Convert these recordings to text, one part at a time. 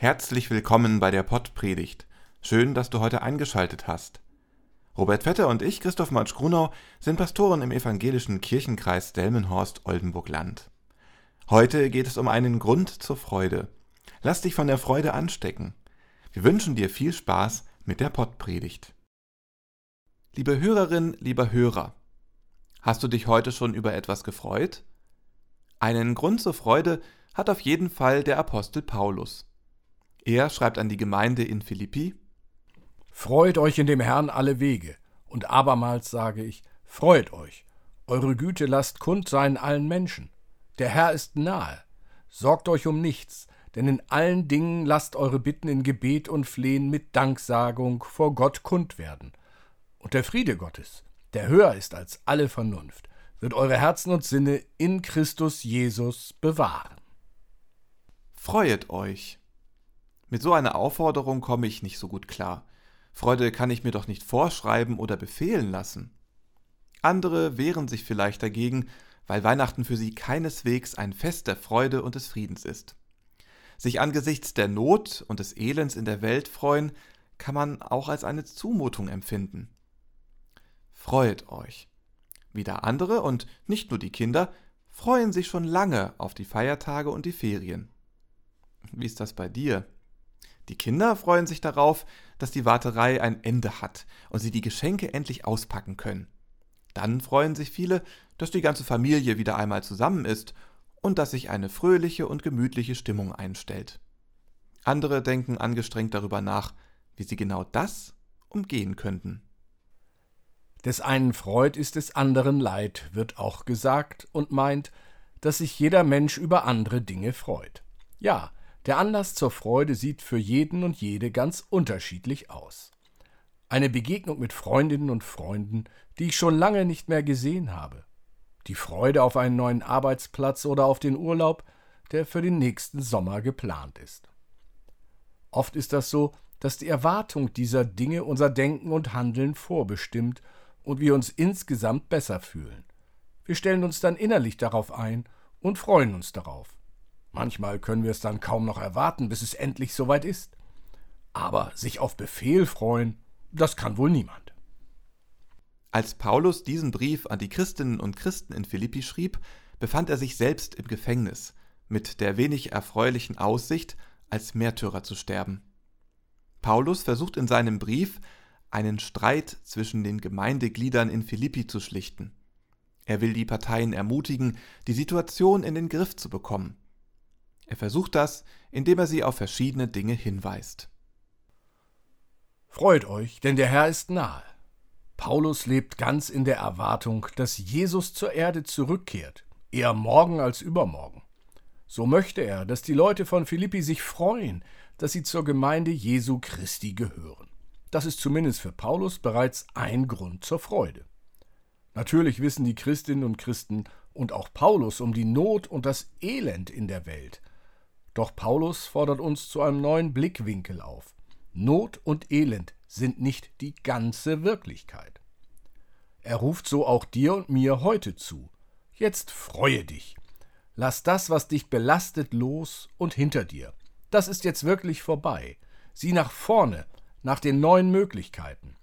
Herzlich willkommen bei der Pottpredigt. Schön, dass du heute eingeschaltet hast. Robert Vetter und ich, Christoph Matsch-Grunau, sind Pastoren im evangelischen Kirchenkreis Delmenhorst-Oldenburg-Land. Heute geht es um einen Grund zur Freude. Lass dich von der Freude anstecken. Wir wünschen dir viel Spaß mit der Pottpredigt. Liebe Hörerin, lieber Hörer, hast du dich heute schon über etwas gefreut? Einen Grund zur Freude hat auf jeden Fall der Apostel Paulus. Er schreibt an die Gemeinde in Philippi Freut euch in dem Herrn alle Wege, und abermals sage ich, freut euch, eure Güte lasst kund sein allen Menschen. Der Herr ist nahe. Sorgt euch um nichts, denn in allen Dingen lasst eure Bitten in Gebet und Flehen mit Danksagung vor Gott kund werden. Und der Friede Gottes, der höher ist als alle Vernunft, wird eure Herzen und Sinne in Christus Jesus bewahren. Freuet euch. Mit so einer Aufforderung komme ich nicht so gut klar. Freude kann ich mir doch nicht vorschreiben oder befehlen lassen. Andere wehren sich vielleicht dagegen, weil Weihnachten für sie keineswegs ein Fest der Freude und des Friedens ist. Sich angesichts der Not und des Elends in der Welt freuen, kann man auch als eine Zumutung empfinden. Freut euch. Wieder andere und nicht nur die Kinder freuen sich schon lange auf die Feiertage und die Ferien. Wie ist das bei dir? Die Kinder freuen sich darauf, dass die Warterei ein Ende hat und sie die Geschenke endlich auspacken können. Dann freuen sich viele, dass die ganze Familie wieder einmal zusammen ist und dass sich eine fröhliche und gemütliche Stimmung einstellt. Andere denken angestrengt darüber nach, wie sie genau das umgehen könnten. Des einen Freud ist des anderen Leid, wird auch gesagt und meint, dass sich jeder Mensch über andere Dinge freut. Ja, der Anlass zur Freude sieht für jeden und jede ganz unterschiedlich aus. Eine Begegnung mit Freundinnen und Freunden, die ich schon lange nicht mehr gesehen habe. Die Freude auf einen neuen Arbeitsplatz oder auf den Urlaub, der für den nächsten Sommer geplant ist. Oft ist das so, dass die Erwartung dieser Dinge unser Denken und Handeln vorbestimmt und wir uns insgesamt besser fühlen. Wir stellen uns dann innerlich darauf ein und freuen uns darauf. Manchmal können wir es dann kaum noch erwarten, bis es endlich soweit ist. Aber sich auf Befehl freuen, das kann wohl niemand. Als Paulus diesen Brief an die Christinnen und Christen in Philippi schrieb, befand er sich selbst im Gefängnis, mit der wenig erfreulichen Aussicht, als Märtyrer zu sterben. Paulus versucht in seinem Brief, einen Streit zwischen den Gemeindegliedern in Philippi zu schlichten. Er will die Parteien ermutigen, die Situation in den Griff zu bekommen. Er versucht das, indem er sie auf verschiedene Dinge hinweist. Freut euch, denn der Herr ist nahe. Paulus lebt ganz in der Erwartung, dass Jesus zur Erde zurückkehrt, eher morgen als übermorgen. So möchte er, dass die Leute von Philippi sich freuen, dass sie zur Gemeinde Jesu Christi gehören. Das ist zumindest für Paulus bereits ein Grund zur Freude. Natürlich wissen die Christinnen und Christen und auch Paulus um die Not und das Elend in der Welt, doch Paulus fordert uns zu einem neuen Blickwinkel auf. Not und Elend sind nicht die ganze Wirklichkeit. Er ruft so auch dir und mir heute zu. Jetzt freue dich. Lass das, was dich belastet, los und hinter dir. Das ist jetzt wirklich vorbei. Sieh nach vorne, nach den neuen Möglichkeiten.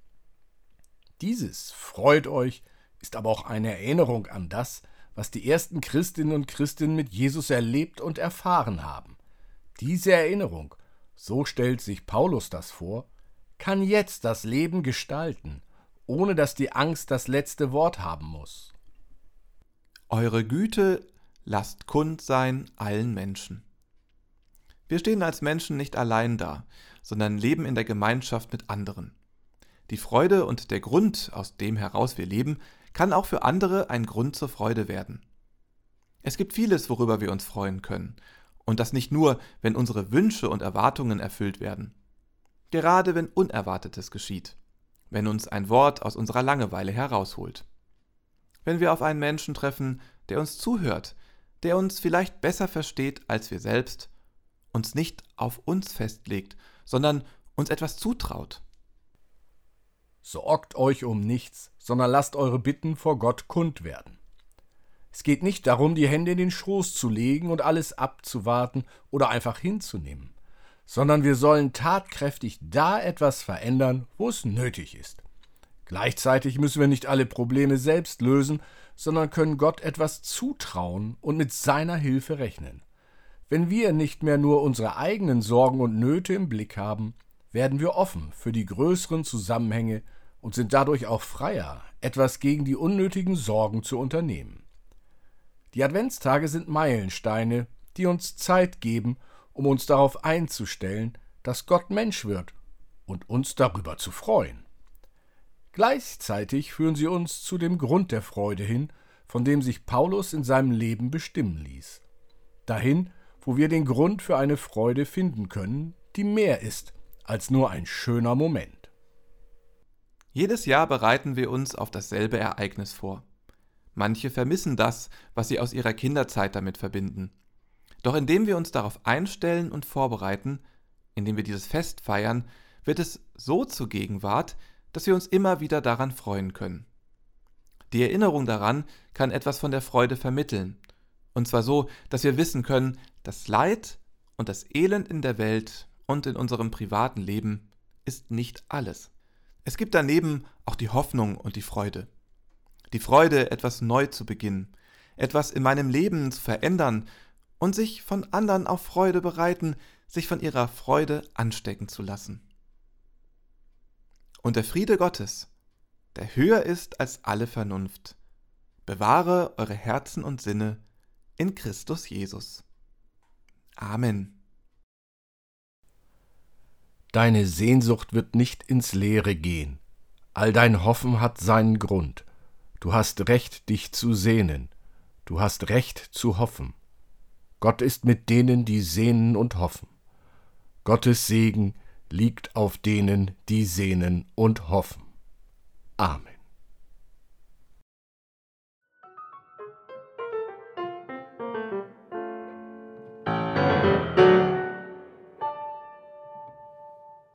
Dieses freut euch, ist aber auch eine Erinnerung an das, was die ersten Christinnen und Christen mit Jesus erlebt und erfahren haben. Diese Erinnerung, so stellt sich Paulus das vor, kann jetzt das Leben gestalten, ohne dass die Angst das letzte Wort haben muss. Eure Güte lasst kund sein allen Menschen. Wir stehen als Menschen nicht allein da, sondern leben in der Gemeinschaft mit anderen. Die Freude und der Grund, aus dem heraus wir leben, kann auch für andere ein Grund zur Freude werden. Es gibt vieles, worüber wir uns freuen können, und das nicht nur, wenn unsere Wünsche und Erwartungen erfüllt werden. Gerade wenn Unerwartetes geschieht. Wenn uns ein Wort aus unserer Langeweile herausholt. Wenn wir auf einen Menschen treffen, der uns zuhört, der uns vielleicht besser versteht als wir selbst, uns nicht auf uns festlegt, sondern uns etwas zutraut. Sorgt euch um nichts, sondern lasst eure Bitten vor Gott kund werden. Es geht nicht darum, die Hände in den Schoß zu legen und alles abzuwarten oder einfach hinzunehmen, sondern wir sollen tatkräftig da etwas verändern, wo es nötig ist. Gleichzeitig müssen wir nicht alle Probleme selbst lösen, sondern können Gott etwas zutrauen und mit seiner Hilfe rechnen. Wenn wir nicht mehr nur unsere eigenen Sorgen und Nöte im Blick haben, werden wir offen für die größeren Zusammenhänge und sind dadurch auch freier, etwas gegen die unnötigen Sorgen zu unternehmen. Die Adventstage sind Meilensteine, die uns Zeit geben, um uns darauf einzustellen, dass Gott Mensch wird und uns darüber zu freuen. Gleichzeitig führen sie uns zu dem Grund der Freude hin, von dem sich Paulus in seinem Leben bestimmen ließ. Dahin, wo wir den Grund für eine Freude finden können, die mehr ist als nur ein schöner Moment. Jedes Jahr bereiten wir uns auf dasselbe Ereignis vor. Manche vermissen das, was sie aus ihrer Kinderzeit damit verbinden. Doch indem wir uns darauf einstellen und vorbereiten, indem wir dieses Fest feiern, wird es so zur Gegenwart, dass wir uns immer wieder daran freuen können. Die Erinnerung daran kann etwas von der Freude vermitteln, und zwar so, dass wir wissen können, das Leid und das Elend in der Welt und in unserem privaten Leben ist nicht alles. Es gibt daneben auch die Hoffnung und die Freude. Die Freude, etwas neu zu beginnen, etwas in meinem Leben zu verändern und sich von anderen auf Freude bereiten, sich von ihrer Freude anstecken zu lassen. Und der Friede Gottes, der höher ist als alle Vernunft, bewahre eure Herzen und Sinne in Christus Jesus. Amen. Deine Sehnsucht wird nicht ins Leere gehen. All dein Hoffen hat seinen Grund. Du hast Recht, dich zu sehnen. Du hast Recht zu hoffen. Gott ist mit denen, die sehnen und hoffen. Gottes Segen liegt auf denen, die sehnen und hoffen. Amen.